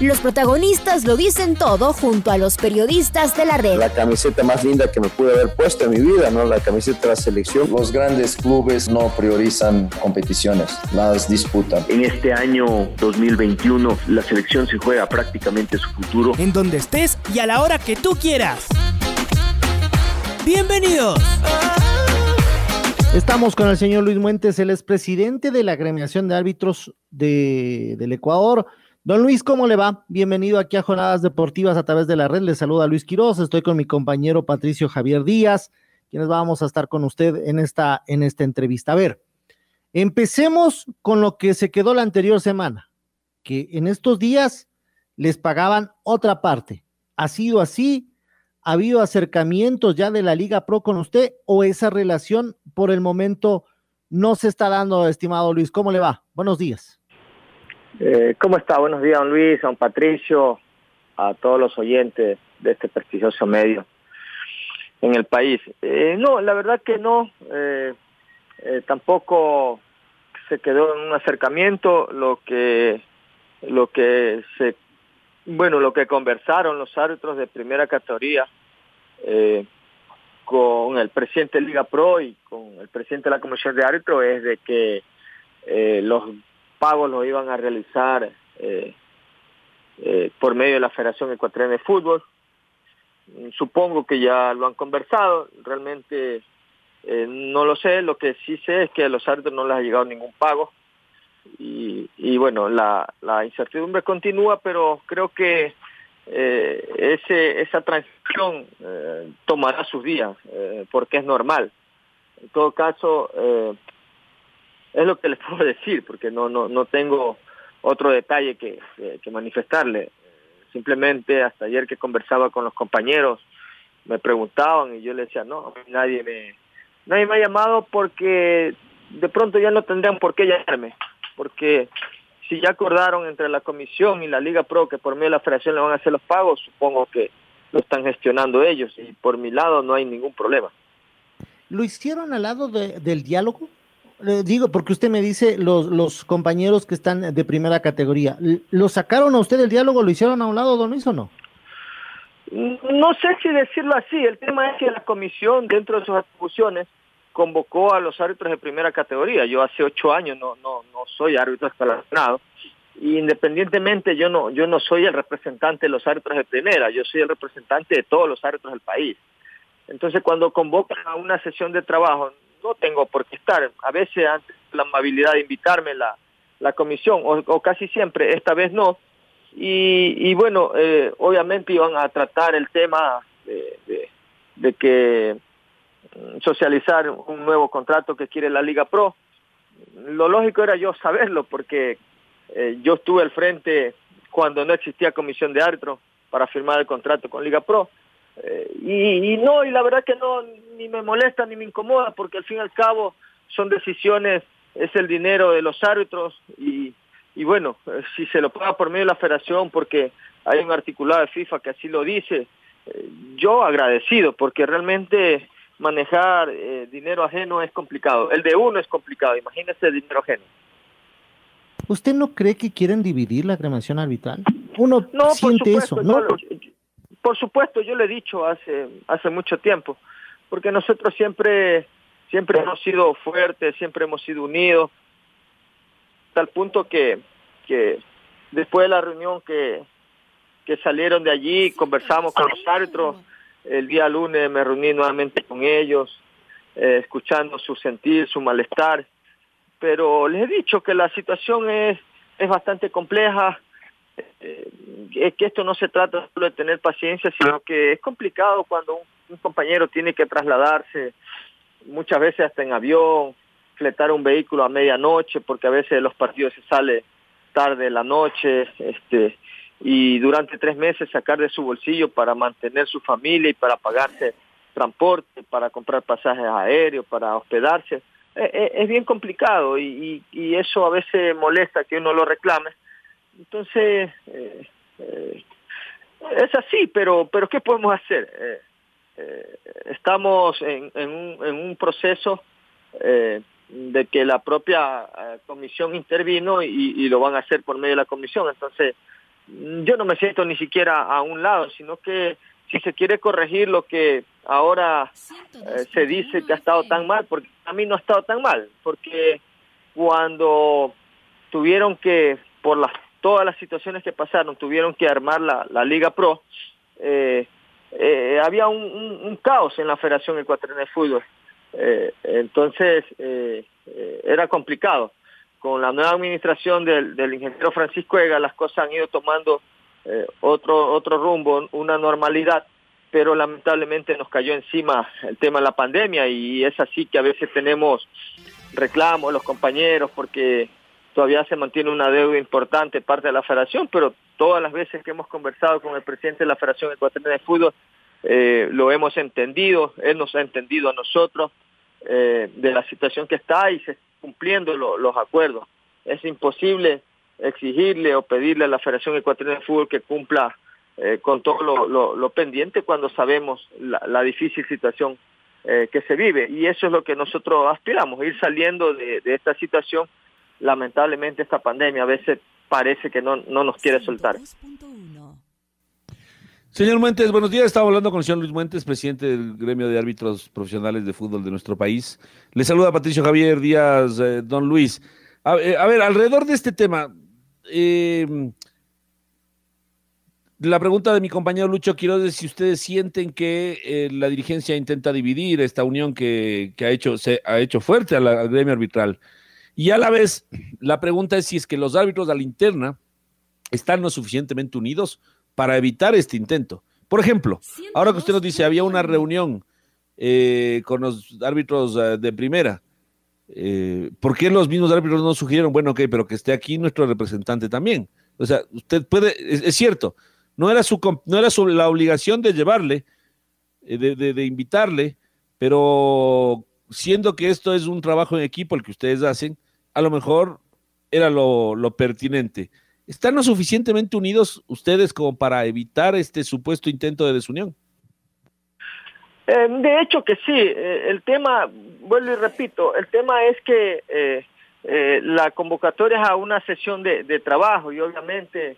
Los protagonistas lo dicen todo junto a los periodistas de la red. La camiseta más linda que me pude haber puesto en mi vida, ¿no? La camiseta de la selección. Los grandes clubes no priorizan competiciones, las disputan. En este año 2021 la selección se juega prácticamente su futuro. En donde estés y a la hora que tú quieras. Bienvenidos. Estamos con el señor Luis Muentes, el expresidente de la agremiación de árbitros de, del Ecuador. Don Luis, ¿cómo le va? Bienvenido aquí a Jornadas Deportivas a través de la red. Le saluda Luis Quiroz. Estoy con mi compañero Patricio Javier Díaz, quienes vamos a estar con usted en esta, en esta entrevista. A ver, empecemos con lo que se quedó la anterior semana, que en estos días les pagaban otra parte. ¿Ha sido así? ¿Ha habido acercamientos ya de la Liga Pro con usted o esa relación por el momento no se está dando, estimado Luis? ¿Cómo le va? Buenos días. Eh, ¿Cómo está? Buenos días, don Luis, don Patricio, a todos los oyentes de este prestigioso medio en el país. Eh, no, la verdad que no. Eh, tampoco se quedó en un acercamiento. Lo que, lo que se, bueno, lo que conversaron los árbitros de primera categoría con el presidente de Liga Pro y con el presidente de la Comisión de Árbitros es de que los pagos los iban a realizar eh, eh, por medio de la Federación Ecuatoriana de Fútbol. Supongo que ya lo han conversado, realmente eh, no lo sé, lo que sí sé es que a los árbitros no les ha llegado ningún pago y, y bueno, la, incertidumbre continúa, pero creo que ese, esa transición tomará sus días, porque es normal. En todo caso, es lo que les puedo decir, porque no, no, no tengo otro detalle que, que, manifestarle. Simplemente hasta ayer que conversaba con los compañeros, me preguntaban y yo les decía, no, nadie me, nadie me ha llamado porque de pronto ya no tendrían por qué llamarme, porque si ya acordaron entre la comisión y la Liga Pro que por medio de la federación le van a hacer los pagos, supongo que lo están gestionando ellos y por mi lado no hay ningún problema. ¿Lo hicieron al lado del diálogo? Digo, porque usted me dice los, los compañeros que están de primera categoría, ¿lo sacaron a usted del diálogo, lo hicieron a un lado, don Luis, o no? No sé si decirlo así, el tema es que la comisión, dentro de sus atribuciones, convocó a los árbitros de primera categoría. Yo hace ocho años no, no, no soy árbitro escalonado, y independientemente yo no, yo no soy el representante de los árbitros de primera, yo soy el representante de todos los árbitros del país. Entonces cuando convocan a una sesión de trabajo, no tengo por qué estar. A veces antes la amabilidad de invitarme la, la comisión, o, casi siempre, esta vez no. Y, y bueno, eh, obviamente iban a tratar el tema de, de, que mm, socializar un nuevo contrato que quiere la Liga Pro. Lo lógico era yo saberlo porque eh, yo estuve al frente cuando no existía comisión de árbitro para firmar el contrato con Liga Pro. Eh, y, y, no, y la verdad que no, ni me molesta ni me incomoda, porque al fin y al cabo son decisiones, es el dinero de los árbitros y, y bueno, eh, si se lo paga por medio de la federación, porque hay un articulado de FIFA que así lo dice, eh, yo agradecido, porque realmente manejar dinero ajeno es complicado, el de uno es complicado, imagínese dinero ajeno. ¿Usted no cree que quieren dividir la cremación arbitral? Uno no, siente eso, ¿no? Por supuesto, yo le he dicho hace, hace mucho tiempo, porque nosotros siempre, siempre hemos sido fuertes, siempre hemos sido unidos, tal punto que, que después de la reunión que, que salieron de allí, conversamos con los árbitros, el día lunes me reuní nuevamente con ellos, eh, escuchando su sentir, su malestar, pero les he dicho que la situación es, es bastante compleja, eh, es que esto no se trata solo de tener paciencia, sino que es complicado cuando un, compañero tiene que trasladarse muchas veces hasta en avión, fletar un vehículo a medianoche, porque a veces los partidos se sale tarde la noche, este, y durante tres meses sacar de su bolsillo para mantener su familia y para pagarse transporte, para comprar pasajes aéreos, para hospedarse. es bien complicado y, eso a veces molesta que uno lo reclame. Entonces, es así, pero, pero ¿qué podemos hacer? estamos en, un, en, un, proceso de que la propia comisión intervino y, lo van a hacer por medio de la comisión. Entonces, yo no me siento ni siquiera a un lado, sino que si se quiere corregir lo que ahora eh, se dice que ha estado tan mal, porque a mí no ha estado tan mal, porque cuando tuvieron que, por las, todas las situaciones que pasaron, tuvieron que armar la, la Liga Pro, eh, eh, había un, caos en la Federación Ecuatoriana de Fútbol. entonces, era complicado con la nueva administración del, del ingeniero Francisco Ega, las cosas han ido tomando eh, otro, otro rumbo, una normalidad, pero lamentablemente nos cayó encima el tema de la pandemia y es así que a veces tenemos reclamos los compañeros porque todavía se mantiene una deuda importante parte de la federación, pero todas las veces que hemos conversado con el presidente de la Federación Ecuatoriana de Fútbol, eh, lo hemos entendido, él nos ha entendido a nosotros eh, de la situación que está y se cumpliendo los acuerdos. Es imposible exigirle o pedirle a la Federación Ecuatoriana de Fútbol que cumpla eh, con todo lo, pendiente cuando sabemos la, difícil situación que se vive. Y eso es lo que nosotros aspiramos, ir saliendo de, esta situación. Lamentablemente esta pandemia a veces parece que no, no nos quiere soltar. Señor Muentes, buenos días. Estaba hablando con el señor Luis Muentes, presidente del gremio de árbitros profesionales de fútbol de nuestro país. Le saluda Patricio Javier Díaz, eh, don Luis. Eh, a, ver, alrededor de este tema, em, la pregunta de mi compañero Lucho quiero es si ustedes sienten que eh, la dirigencia intenta dividir esta unión que, ha hecho, ha hecho fuerte al gremio arbitral. Y a la vez, la pregunta es si es que los árbitros de la interna están lo suficientemente unidos para evitar este intento. Por ejemplo, ahora que usted nos dice, había una reunión eh, con los árbitros eh, de primera. Eh, ¿Por qué los mismos árbitros no sugirieron, bueno, ok, pero que esté aquí nuestro representante también? O sea, usted puede, es, cierto, no era, su, no era su, la obligación de llevarle, de, de, invitarle, pero siendo que esto es un trabajo en equipo el que ustedes hacen, a lo mejor era lo, pertinente. ¿Están lo suficientemente unidos ustedes como para evitar este supuesto intento de desunión? Eh, de hecho que sí, eh, el tema, vuelvo y repito, el tema es que eh, la convocatoria es a una sesión de, trabajo y obviamente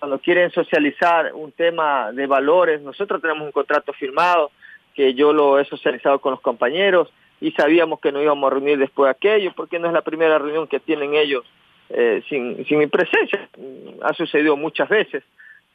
cuando quieren socializar un tema de valores, nosotros tenemos un contrato firmado que yo lo he socializado con los compañeros y sabíamos que no íbamos a reunir después de aquello porque no es la primera reunión que tienen ellos eh, sin, sin mi presencia. Ha sucedido muchas veces.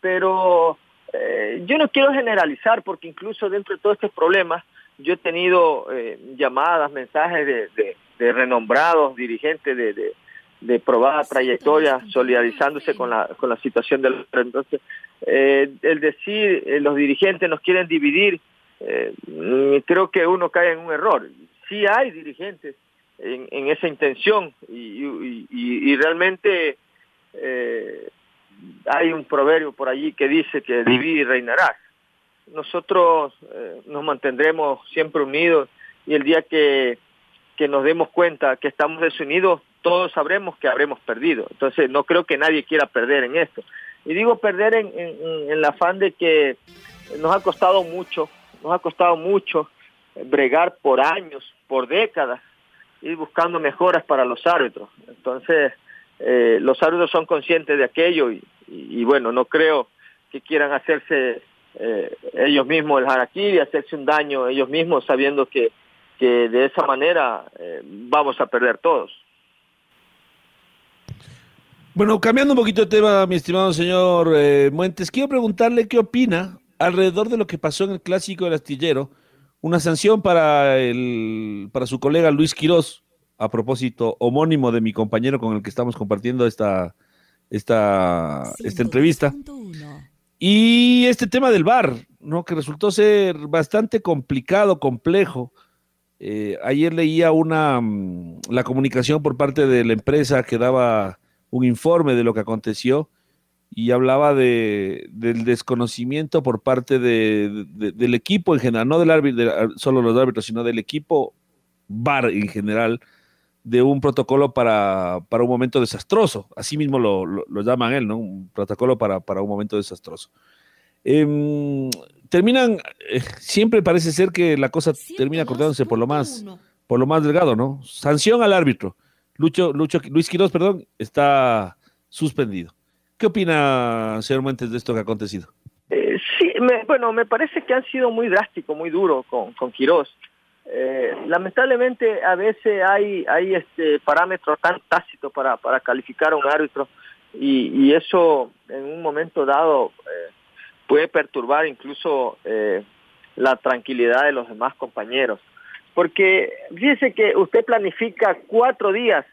Pero eh, yo no quiero generalizar porque incluso dentro de todos estos problemas yo he tenido eh, llamadas, mensajes de, de, renombrados dirigentes de, de, probada trayectoria solidarizándose con la, con la situación del... Entonces, el decir los dirigentes nos quieren dividir, creo que uno cae en un error. Sí hay dirigentes en, esa intención y, realmente eh, hay un proverbio por allí que dice que divide y reinarás. Nosotros eh, nos mantendremos siempre unidos y el día que, que nos demos cuenta que estamos desunidos, todos sabremos que habremos perdido. Entonces no creo que nadie quiera perder en esto. Y digo perder en, en el afán de que nos ha costado mucho, nos ha costado mucho bregar por años, por décadas, ir buscando mejoras para los árbitros. Entonces, eh, los árbitros son conscientes de aquello y, bueno, no creo que quieran hacerse eh, ellos mismos el harakiri, hacerse un daño ellos mismos sabiendo que, que de esa manera eh, vamos a perder todos. Bueno, cambiando un poquito de tema, mi estimado señor Muentes, quiero preguntarle qué opina alrededor de lo que pasó en el clásico del astillero una sanción para, el, para su colega Luis Quirós, a propósito, homónimo de mi compañero con el que estamos compartiendo esta, esta, esta entrevista. Y este tema del VAR, ¿no? que resultó ser bastante complicado, complejo. Eh, ayer leía una mm, la comunicación por parte de la empresa que daba un informe de lo que aconteció y hablaba de, del desconocimiento por parte de, del equipo en general, no del árbitro, solo los árbitros, sino del equipo VAR en general, de un protocolo para, para un momento desastroso. Así mismo lo, lo, llaman él, ¿no? Un protocolo para, para un momento desastroso. Em, terminan, eh, siempre parece ser que la cosa termina cortándose por lo más, por lo más delgado, ¿no? Sanción al árbitro. Lucho, Lucho, Luis Quiroz, perdón, está suspendido. ¿Qué opina, señor Muentes, de esto que ha acontecido? Eh, sí, bueno, me parece que han sido muy drásticos, muy duros con, con Quiroz. Eh, lamentablemente a veces hay, hay este parámetros tan tácitos para, para calificar a un árbitro y, y eso en un momento dado eh, puede perturbar incluso eh, la tranquilidad de los demás compañeros. Porque fíjese que usted planifica cuatro días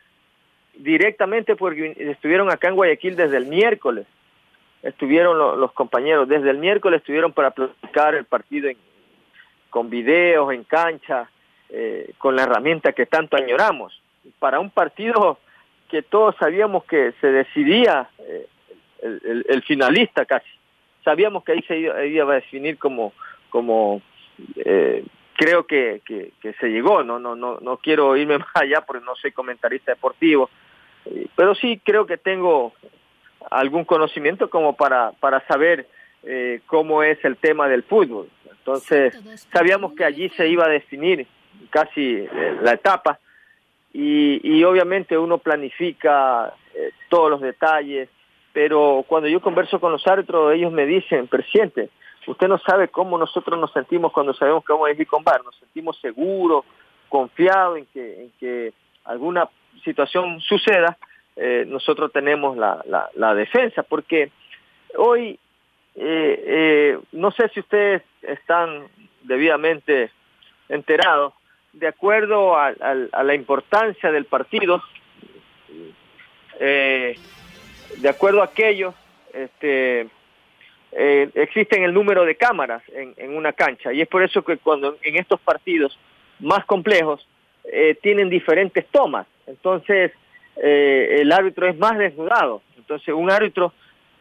directamente porque estuvieron acá en Guayaquil desde el miércoles. Estuvieron los compañeros, desde el miércoles estuvieron para planificar el partido en, con videos en cancha, eh, con la herramienta que tanto añoramos. Para un partido que todos sabíamos que se decidía eh, el, finalista casi. Sabíamos que ahí se iba, a definir como, como eh, creo que, que, se llegó. No, no, no, no quiero irme más allá porque no soy comentarista deportivo, pero sí creo que tengo algún conocimiento como para, para saber cómo es el tema del fútbol. Entonces, sabíamos que allí se iba a definir casi eh, la etapa y, y obviamente uno planifica eh, todos los detalles, pero cuando yo converso con los árbitros, ellos me dicen, presidente, usted no sabe cómo nosotros nos sentimos cuando sabemos que vamos a ir con bar, nos sentimos seguros, confiados en que, en que alguna situación suceda, eh, nosotros tenemos la, la, la defensa, porque hoy eh, eh, no sé si ustedes están debidamente enterados, de acuerdo a, la importancia del partido, de acuerdo a aquello, este, eh, existen el número de cámaras en, una cancha y es por eso que cuando en estos partidos más complejos tienen diferentes tomas, entonces el árbitro es más desnudado, entonces un árbitro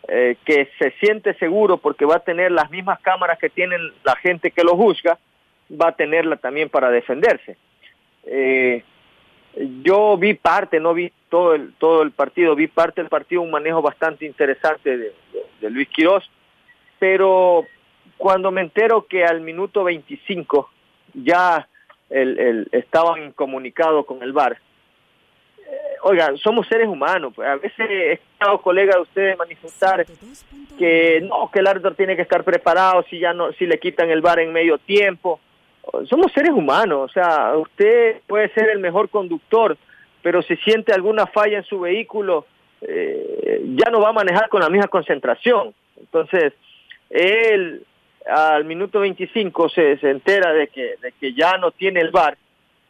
eh, que se siente seguro porque va a tener las mismas cámaras que tienen la gente que lo juzga, va a tenerla también para defenderse. Eh, yo vi parte, no vi todo el, todo el partido, vi parte del partido, un manejo bastante interesante de, Luis Quiroz, pero cuando me entero que al minuto 25 ya el, el, estaban comunicados con el VAR, oigan, somos seres humanos. Pues, a veces he escuchado colegas de ustedes manifestar que no, que el árbitro tiene que estar preparado si ya no, si le quitan el bar en medio tiempo. Somos seres humanos, o sea, usted puede ser el mejor conductor, pero si siente alguna falla en su vehículo, eh, ya no va a manejar con la misma concentración. Entonces, él al minuto 25 se, se entera de que, de que ya no tiene el bar,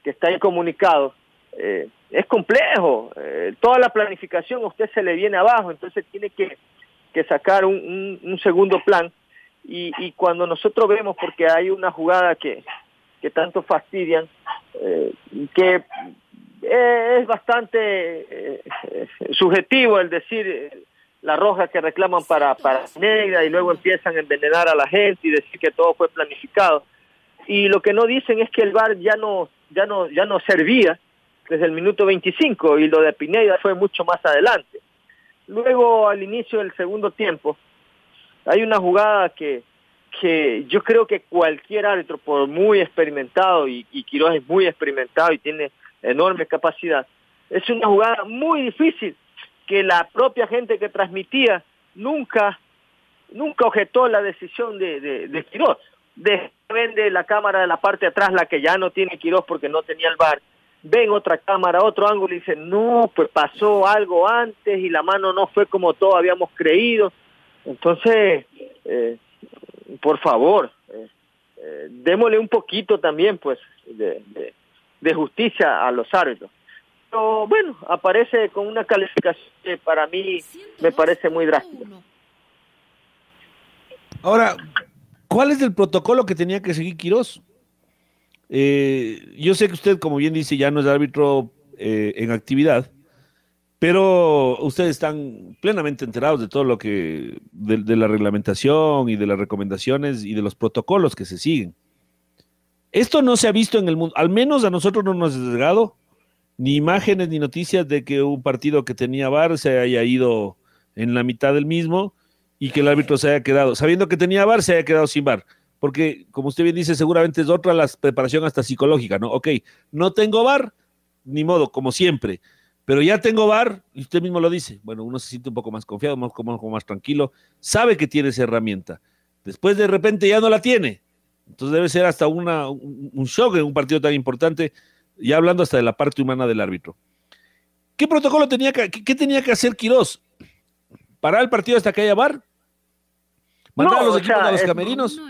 que está incomunicado. Eh, es complejo, eh, toda la planificación a usted se le viene abajo, entonces tiene que, sacar un, segundo plan. Y, y, cuando nosotros vemos, porque hay una jugada que, que tanto fastidian, eh, que eh, es bastante subjetivo el decir la roja que reclaman para, para negra y luego empiezan a envenenar a la gente y decir que todo fue planificado. Y lo que no dicen es que el VAR ya no, ya no, ya no servía desde el minuto 25 y lo de Pineda fue mucho más adelante. Luego, al inicio del segundo tiempo, hay una jugada que, que yo creo que cualquier árbitro, por muy experimentado, y, Quiroz es muy experimentado y tiene enorme capacidad, es una jugada muy difícil que la propia gente que transmitía nunca nunca objetó la decisión de, de, de Quiroz. De, la cámara de la parte de atrás, la que ya no tiene Quiroz porque no tenía el bar, ven otra cámara, otro ángulo y dicen, no, pues pasó algo antes y la mano no fue como todos habíamos creído. Entonces, eh, por favor, eh, eh, démosle un poquito también, pues, de, de, justicia a los árbitros. Pero bueno, aparece con una calificación que para mí me parece muy drástica. Ahora, ¿cuál es el protocolo que tenía que seguir Quirós? Eh, yo sé que usted, como bien dice, ya no es árbitro eh, en actividad, pero ustedes están plenamente enterados de todo lo que, de, la reglamentación y de las recomendaciones y de los protocolos que se siguen. Esto no se ha visto en el mundo, al menos a nosotros no nos ha llegado ni imágenes ni noticias de que un partido que tenía VAR se haya ido en la mitad del mismo y que el árbitro se haya quedado, sabiendo que tenía VAR, se haya quedado sin VAR. Porque, como usted bien dice, seguramente es otra la preparación hasta psicológica, ¿no? Ok, no tengo VAR, ni modo, como siempre pero ya tengo VAR, y usted mismo lo dice, bueno, uno se siente un poco más confiado, más, como, más tranquilo, sabe que tiene esa herramienta. Después de repente ya no la tiene. Entonces debe ser hasta un, shock en un partido tan importante, ya hablando hasta de la parte humana del árbitro. ¿Qué protocolo tenía que, qué, tenía que hacer Quirós? ¿Parar el partido hasta que haya VAR? ¿Mandar no, a los equipos sea, a los camerinos? No,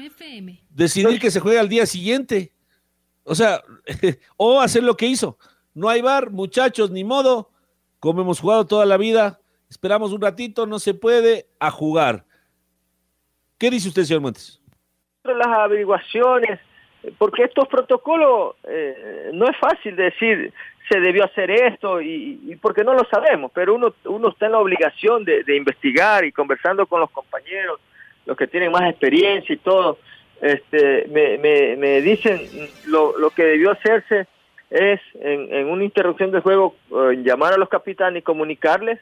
¿Decidir que se juegue al día siguiente? O sea, o hacer lo que hizo no hay bar, muchachos, ni modo. Como hemos jugado toda la vida, esperamos un ratito, no se puede, a jugar. ¿Qué dice usted, señor Montes? Las averiguaciones, porque estos protocolos eh, no es fácil decir se debió hacer esto y, y, porque no lo sabemos, pero uno, uno está en la obligación de, de, investigar y conversando con los compañeros, los que tienen más experiencia y todo, este, me, me, me dicen lo, lo que debió hacerse es en, una interrupción del juego eh, llamar a los capitanes y comunicarles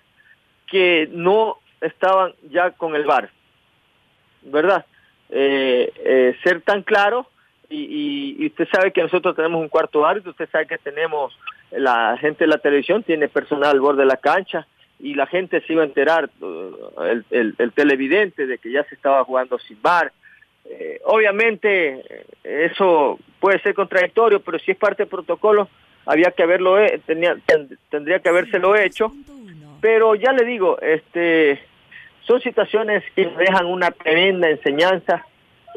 que no estaban ya con el VAR, ¿verdad? Eh, eh, ser tan claro y, y, y, usted sabe que nosotros tenemos un cuarto árbitro, usted sabe que tenemos la gente de la televisión, tiene personal al borde de la cancha y la gente se iba a enterar, el, el, el televidente, de que ya se estaba jugando sin VAR, eh, obviamente eso puede ser contradictorio, pero si es parte del protocolo, había que haberlo, tenía, tendría que habérselo hecho. Pero ya le digo, este, son situaciones que dejan una tremenda enseñanza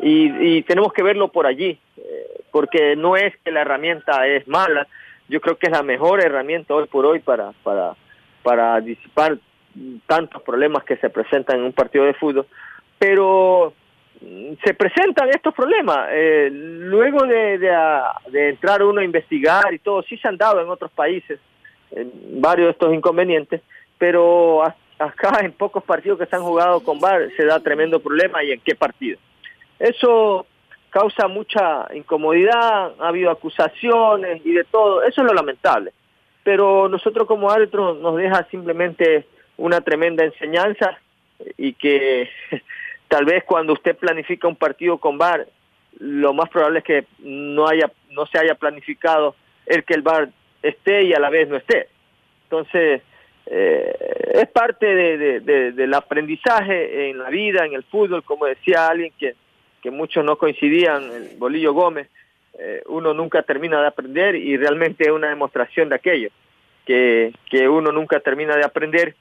y, y tenemos que verlo por allí, eh, porque no es que la herramienta es mala, yo creo que es la mejor herramienta hoy por hoy para, para, para disipar tantos problemas que se presentan en un partido de fútbol, pero se presentan estos problemas. Eh, luego de, de, entrar uno a investigar y todo, sí se han dado en otros países en varios de estos inconvenientes, pero acá en pocos partidos que se han jugado con VAR se da tremendo problema y en qué partido. Eso causa mucha incomodidad, ha habido acusaciones y de todo, eso es lo lamentable. Pero nosotros como árbitros nos deja simplemente una tremenda enseñanza y que tal vez cuando usted planifica un partido con VAR, lo más probable es que no haya, no se haya planificado el que el VAR esté y a la vez no esté. Entonces, eh, es parte de, de, de, del aprendizaje en la vida, en el fútbol, como decía alguien que, que muchos no coincidían, el Bolillo Gómez, eh, uno nunca termina de aprender y realmente es una demostración de aquello, que, que uno nunca termina de aprender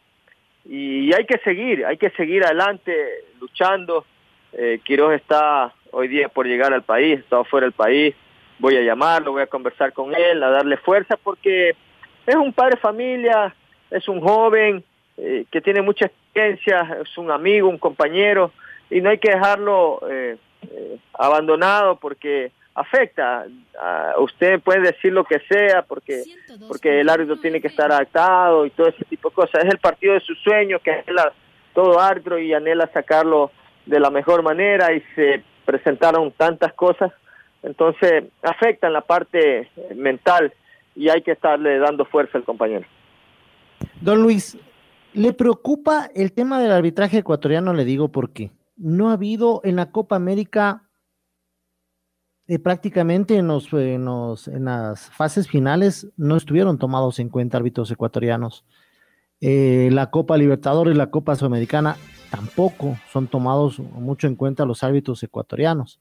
y hay que seguir, hay que seguir adelante luchando. Eh, Quiroz está hoy día por llegar al país, está fuera del país. Voy a llamarlo, voy a conversar con él, a darle fuerza porque es un padre familia, es un joven eh, que tiene mucha experiencia, es un amigo, un compañero y no hay que dejarlo eh, eh abandonado porque afecta. Uh, usted puede decir lo que sea porque porque el árbitro tiene que estar adaptado y todo ese tipo de cosas. Es el partido de sus sueños que anhela todo árbitro y anhela sacarlo de la mejor manera y se presentaron tantas cosas. Entonces afecta en la parte mental y hay que estarle dando fuerza al compañero. Don Luis, ¿le preocupa el tema del arbitraje ecuatoriano? Le digo porque no ha habido en la Copa América eh, prácticamente en, los, en, los, en, las fases finales no estuvieron tomados en cuenta árbitros ecuatorianos. Eh, la Copa Libertadores, la Copa Sudamericana tampoco son tomados mucho en cuenta los árbitros ecuatorianos.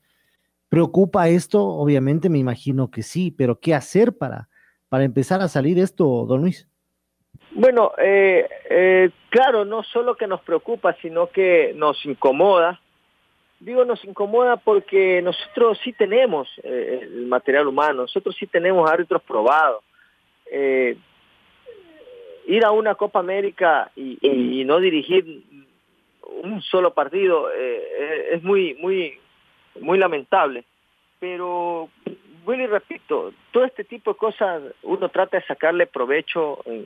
¿Preocupa esto? Obviamente me imagino que sí, pero ¿qué hacer para, para empezar a salir esto, don Luis? Bueno, eh, eh, claro, no solo que nos preocupa, sino que nos incomoda digo nos incomoda porque nosotros sí tenemos eh, el material humano, nosotros sí tenemos árbitros probados. Eh, ir a una Copa América y, y, no dirigir un solo partido eh, es muy muy muy lamentable. Pero vuelvo y repito, todo este tipo de cosas uno trata de sacarle provecho, eh,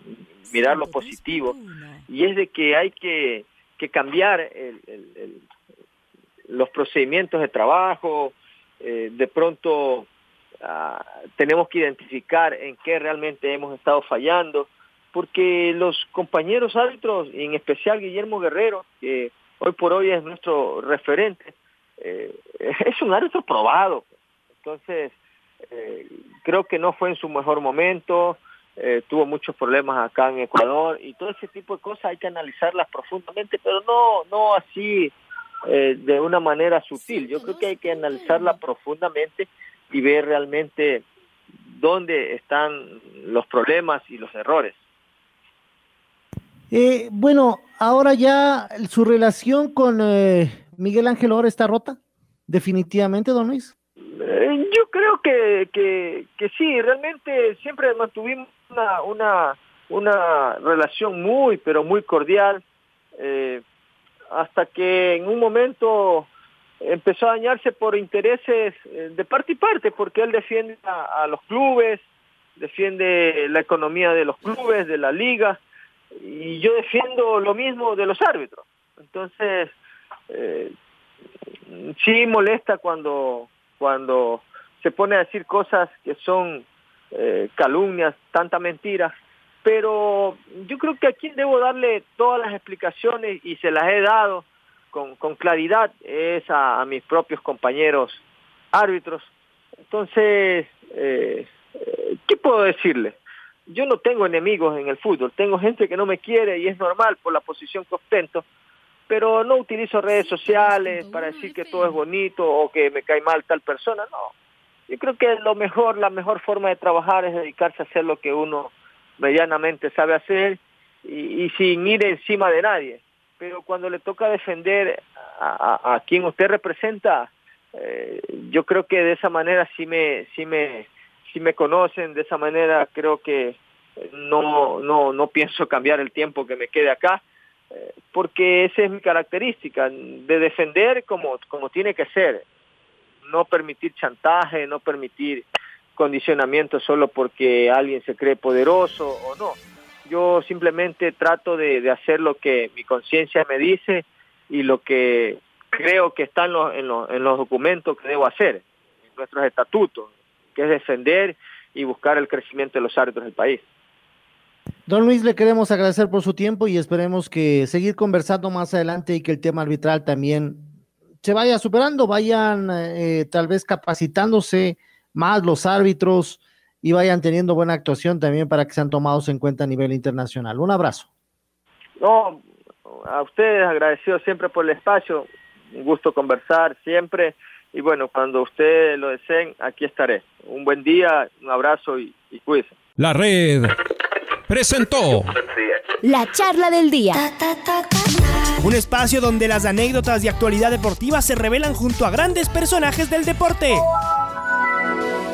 mirar lo positivo, y es de que hay que, que cambiar el, el, los procedimientos de trabajo, eh, de pronto ah, tenemos que identificar en qué realmente hemos estado fallando, porque los compañeros árbitros, en especial Guillermo Guerrero, que hoy por hoy es nuestro referente, eh, es un árbitro probado. Entonces, eh, creo que no fue en su mejor momento, eh, tuvo muchos problemas acá en Ecuador y todo ese tipo de cosas hay que analizarlas profundamente, pero no, no así de una manera sutil. Yo creo que hay que analizarla profundamente y ver realmente dónde están los problemas y los errores. Eh, bueno, ahora ya su relación con eh, Miguel Ángel ahora está rota, definitivamente, don Luis. Eh, yo creo que, que, que, sí, realmente siempre mantuvimos una, una, una relación muy, pero muy cordial, hasta que en un momento empezó a dañarse por intereses de parte y parte, porque él defiende a los clubes, defiende la economía de los clubes, de la liga, y yo defiendo lo mismo de los árbitros. Entonces, eh, sí molesta cuando, cuando se pone a decir cosas que son eh, calumnias, tanta mentira, pero yo creo que aquí debo darle todas las explicaciones y se las he dado con, con claridad es a, mis propios compañeros árbitros. Entonces, eh, eh ¿qué puedo decirle? yo no tengo enemigos en el fútbol, tengo gente que no me quiere y es normal por la posición que ostento, pero no utilizo redes sociales para decir que todo es bonito o que me cae mal tal persona, no. Yo creo que lo mejor, la mejor forma de trabajar es dedicarse a hacer lo que uno medianamente sabe hacer y, sin ir encima de nadie. Pero cuando le toca defender a, quien usted representa, eh, yo creo que de esa manera sí me, sí me, si me conocen de esa manera, creo que no, no, no pienso cambiar el tiempo que me quede acá, eh, porque esa es mi característica, de defender como, como tiene que ser, no permitir chantaje, no permitir condicionamiento solo porque alguien se cree poderoso o no. Yo simplemente trato de, hacer lo que mi conciencia me dice y lo que creo que está en los, en, los, en los documentos que debo hacer, en nuestros estatutos que es defender y buscar el crecimiento de los árbitros del país. Don Luis, le queremos agradecer por su tiempo y esperemos que seguir conversando más adelante y que el tema arbitral también se vaya superando, vayan eh, tal vez capacitándose más los árbitros y vayan teniendo buena actuación también para que sean tomados en cuenta a nivel internacional. Un abrazo. No, a ustedes agradecido siempre por el espacio, un gusto conversar siempre y bueno, cuando ustedes lo deseen, aquí estaré. Un buen día, un abrazo y, y cuídense. La red presentó la charla del día. Un espacio donde las anécdotas de actualidad deportiva se revelan junto a grandes personajes del deporte.